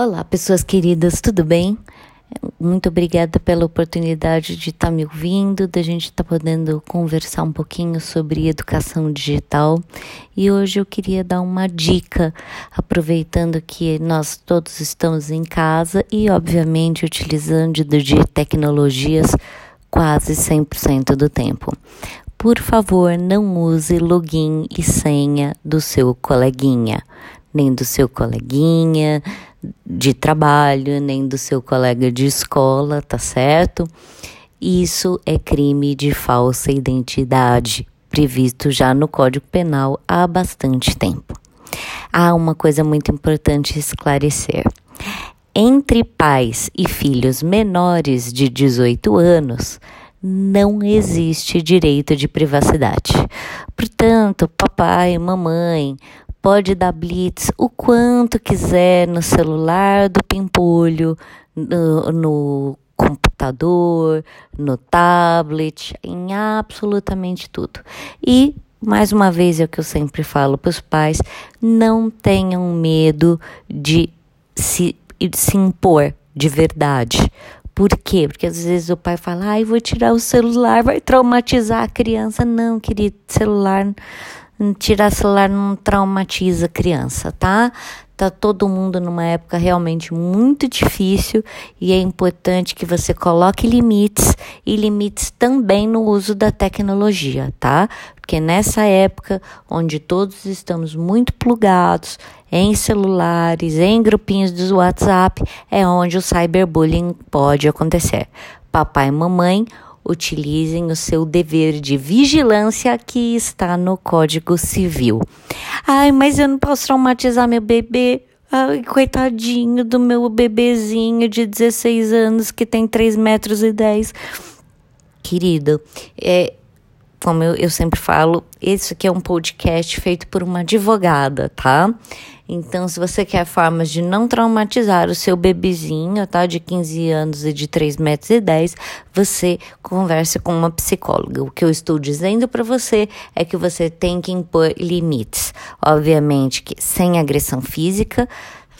Olá, pessoas queridas, tudo bem? Muito obrigada pela oportunidade de estar tá me ouvindo, da gente estar tá podendo conversar um pouquinho sobre educação digital. E hoje eu queria dar uma dica, aproveitando que nós todos estamos em casa e, obviamente, utilizando de tecnologias quase 100% do tempo. Por favor, não use login e senha do seu coleguinha, nem do seu coleguinha de trabalho, nem do seu colega de escola, tá certo? Isso é crime de falsa identidade, previsto já no Código Penal há bastante tempo. Há uma coisa muito importante esclarecer. Entre pais e filhos menores de 18 anos, não existe direito de privacidade. Portanto, papai, mamãe, pode dar blitz o quanto quiser no celular do pimpolho, no, no computador, no tablet, em absolutamente tudo. E mais uma vez é o que eu sempre falo para os pais: não tenham medo de se, de se impor de verdade. Por quê? Porque às vezes o pai fala, ai, vou tirar o celular, vai traumatizar a criança. Não, querido, celular tirar celular não traumatiza a criança, tá? Tá todo mundo numa época realmente muito difícil e é importante que você coloque limites e limites também no uso da tecnologia, tá? Porque nessa época onde todos estamos muito plugados em celulares, em grupinhos do WhatsApp, é onde o cyberbullying pode acontecer. Papai e mamãe utilizem o seu dever de vigilância que está no Código Civil. Ai, mas eu não posso traumatizar meu bebê. Ai, coitadinho do meu bebezinho de 16 anos que tem 3 metros e 10. Querido, é, como eu, eu sempre falo, esse aqui é um podcast feito por uma advogada, tá? Então, se você quer formas de não traumatizar o seu bebezinho, tá? De 15 anos e de 3 metros e 10, você conversa com uma psicóloga. O que eu estou dizendo para você é que você tem que impor limites. Obviamente que sem agressão física,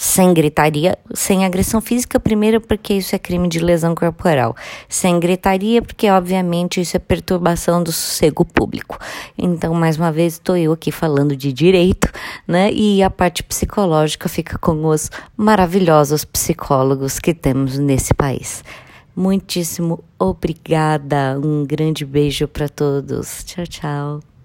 sem gritaria, sem agressão física, primeiro porque isso é crime de lesão corporal, sem gritaria porque obviamente isso é perturbação do sossego público. Então, mais uma vez, estou eu aqui falando de direito, né? E a parte psicológica fica com os maravilhosos psicólogos que temos nesse país. Muitíssimo obrigada. Um grande beijo para todos. Tchau, tchau.